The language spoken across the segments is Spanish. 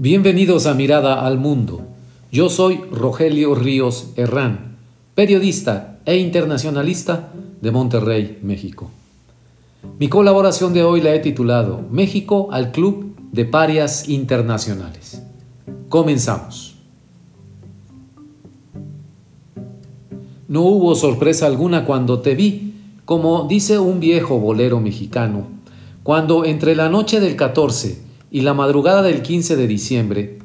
Bienvenidos a Mirada al Mundo. Yo soy Rogelio Ríos Herrán, periodista e internacionalista de Monterrey, México. Mi colaboración de hoy la he titulado México al Club de Parias Internacionales. Comenzamos. No hubo sorpresa alguna cuando te vi, como dice un viejo bolero mexicano, cuando entre la noche del 14 y la madrugada del 15 de diciembre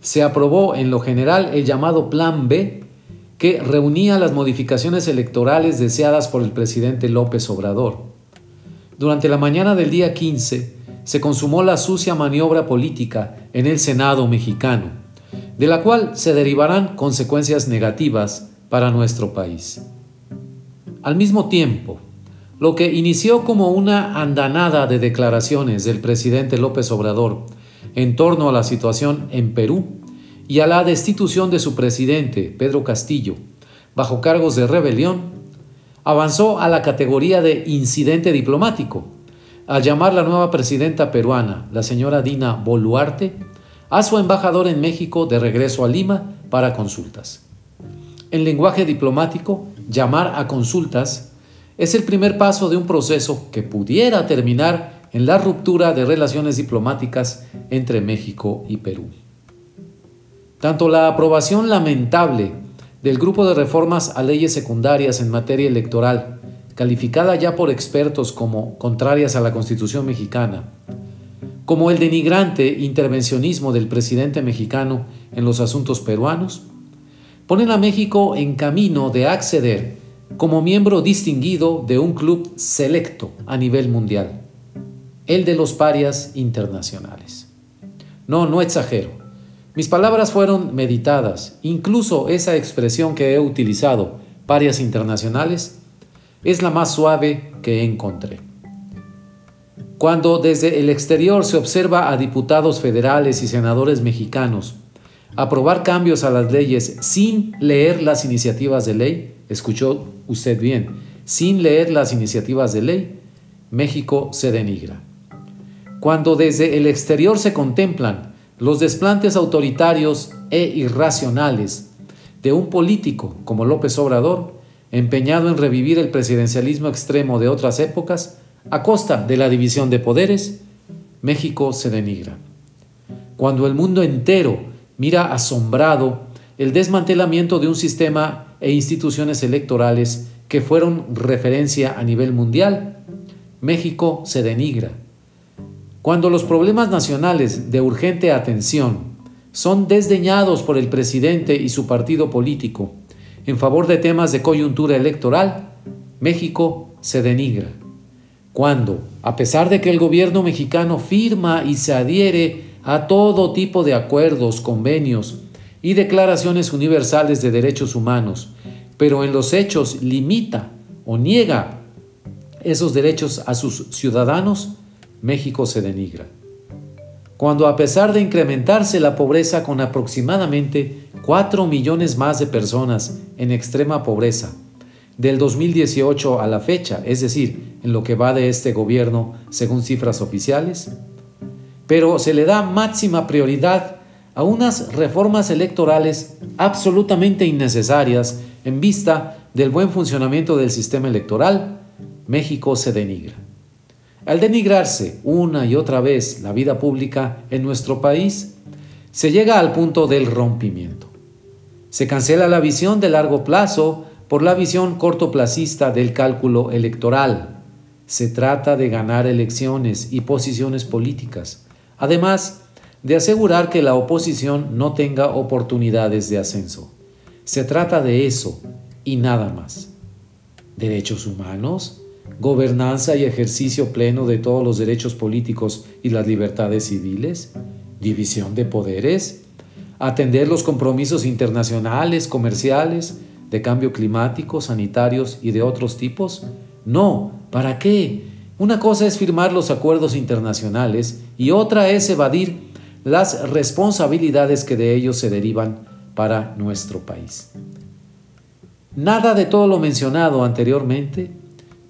se aprobó en lo general el llamado Plan B, que reunía las modificaciones electorales deseadas por el presidente López Obrador. Durante la mañana del día 15 se consumó la sucia maniobra política en el Senado mexicano, de la cual se derivarán consecuencias negativas para nuestro país. Al mismo tiempo, lo que inició como una andanada de declaraciones del presidente López Obrador en torno a la situación en Perú y a la destitución de su presidente, Pedro Castillo, bajo cargos de rebelión, avanzó a la categoría de incidente diplomático, al llamar la nueva presidenta peruana, la señora Dina Boluarte, a su embajador en México de regreso a Lima para consultas. En lenguaje diplomático, llamar a consultas es el primer paso de un proceso que pudiera terminar en la ruptura de relaciones diplomáticas entre México y Perú. Tanto la aprobación lamentable del grupo de reformas a leyes secundarias en materia electoral, calificada ya por expertos como contrarias a la Constitución mexicana, como el denigrante intervencionismo del presidente mexicano en los asuntos peruanos, ponen a México en camino de acceder como miembro distinguido de un club selecto a nivel mundial, el de los parias internacionales. No, no exagero. Mis palabras fueron meditadas, incluso esa expresión que he utilizado, parias internacionales, es la más suave que encontré. Cuando desde el exterior se observa a diputados federales y senadores mexicanos aprobar cambios a las leyes sin leer las iniciativas de ley, escuchó usted bien, sin leer las iniciativas de ley, México se denigra. Cuando desde el exterior se contemplan los desplantes autoritarios e irracionales de un político como López Obrador, empeñado en revivir el presidencialismo extremo de otras épocas, a costa de la división de poderes, México se denigra. Cuando el mundo entero mira asombrado el desmantelamiento de un sistema e instituciones electorales que fueron referencia a nivel mundial, México se denigra. Cuando los problemas nacionales de urgente atención son desdeñados por el presidente y su partido político en favor de temas de coyuntura electoral, México se denigra. Cuando, a pesar de que el gobierno mexicano firma y se adhiere a todo tipo de acuerdos, convenios, y declaraciones universales de derechos humanos, pero en los hechos limita o niega esos derechos a sus ciudadanos, México se denigra. Cuando a pesar de incrementarse la pobreza con aproximadamente 4 millones más de personas en extrema pobreza, del 2018 a la fecha, es decir, en lo que va de este gobierno según cifras oficiales, pero se le da máxima prioridad a unas reformas electorales absolutamente innecesarias en vista del buen funcionamiento del sistema electoral, México se denigra. Al denigrarse una y otra vez la vida pública en nuestro país, se llega al punto del rompimiento. Se cancela la visión de largo plazo por la visión cortoplacista del cálculo electoral. Se trata de ganar elecciones y posiciones políticas. Además, de asegurar que la oposición no tenga oportunidades de ascenso. Se trata de eso y nada más. Derechos humanos, gobernanza y ejercicio pleno de todos los derechos políticos y las libertades civiles, división de poderes, atender los compromisos internacionales, comerciales, de cambio climático, sanitarios y de otros tipos? No, ¿para qué? Una cosa es firmar los acuerdos internacionales y otra es evadir las responsabilidades que de ellos se derivan para nuestro país. Nada de todo lo mencionado anteriormente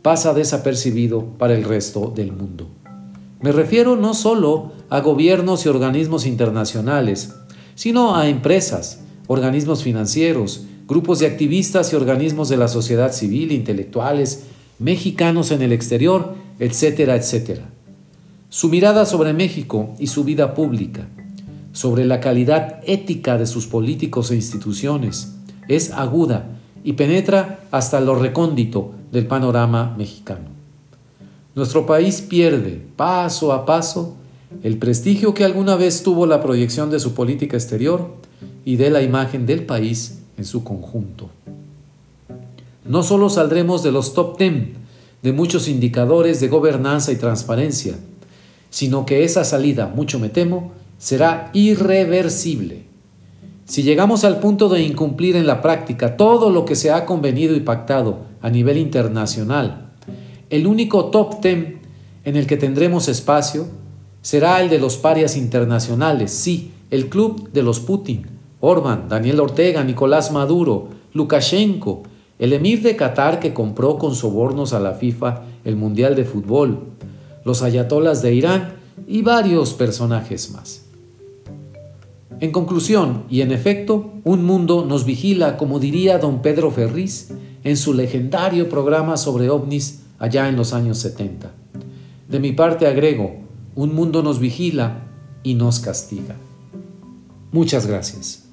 pasa desapercibido para el resto del mundo. Me refiero no solo a gobiernos y organismos internacionales, sino a empresas, organismos financieros, grupos de activistas y organismos de la sociedad civil, intelectuales, mexicanos en el exterior, etcétera, etcétera. Su mirada sobre México y su vida pública, sobre la calidad ética de sus políticos e instituciones, es aguda y penetra hasta lo recóndito del panorama mexicano. Nuestro país pierde, paso a paso, el prestigio que alguna vez tuvo la proyección de su política exterior y de la imagen del país en su conjunto. No solo saldremos de los top 10 de muchos indicadores de gobernanza y transparencia, sino que esa salida, mucho me temo, será irreversible. Si llegamos al punto de incumplir en la práctica todo lo que se ha convenido y pactado a nivel internacional, el único top 10 en el que tendremos espacio será el de los parias internacionales, sí, el club de los Putin, Orban, Daniel Ortega, Nicolás Maduro, Lukashenko, el emir de Qatar que compró con sobornos a la FIFA el Mundial de Fútbol, los ayatolas de Irán y varios personajes más. En conclusión, y en efecto, un mundo nos vigila, como diría don Pedro Ferriz en su legendario programa sobre ovnis allá en los años 70. De mi parte agrego, un mundo nos vigila y nos castiga. Muchas gracias.